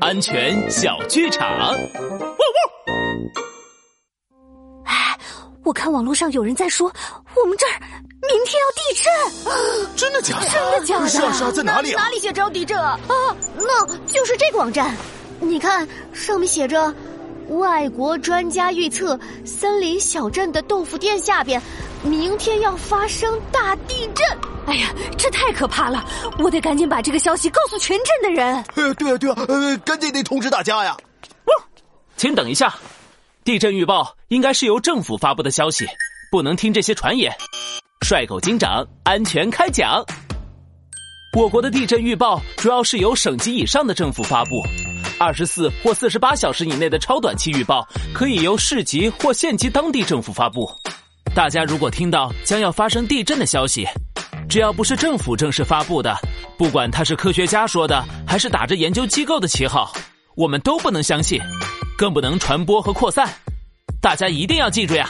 安全小剧场。哎，我看网络上有人在说，我们这儿明天要地震，真的假的？真的假的？是啊是啊，在哪里啊？哪里写着要地震啊？啊，那就是这个网站。你看，上面写着。外国专家预测，森林小镇的豆腐店下边，明天要发生大地震。哎呀，这太可怕了！我得赶紧把这个消息告诉全镇的人。呃，对啊，对啊，呃，赶紧得通知大家呀！请等一下，地震预报应该是由政府发布的消息，不能听这些传言。帅狗警长安全开讲。我国的地震预报主要是由省级以上的政府发布。二十四或四十八小时以内的超短期预报，可以由市级或县级当地政府发布。大家如果听到将要发生地震的消息，只要不是政府正式发布的，不管他是科学家说的，还是打着研究机构的旗号，我们都不能相信，更不能传播和扩散。大家一定要记住呀！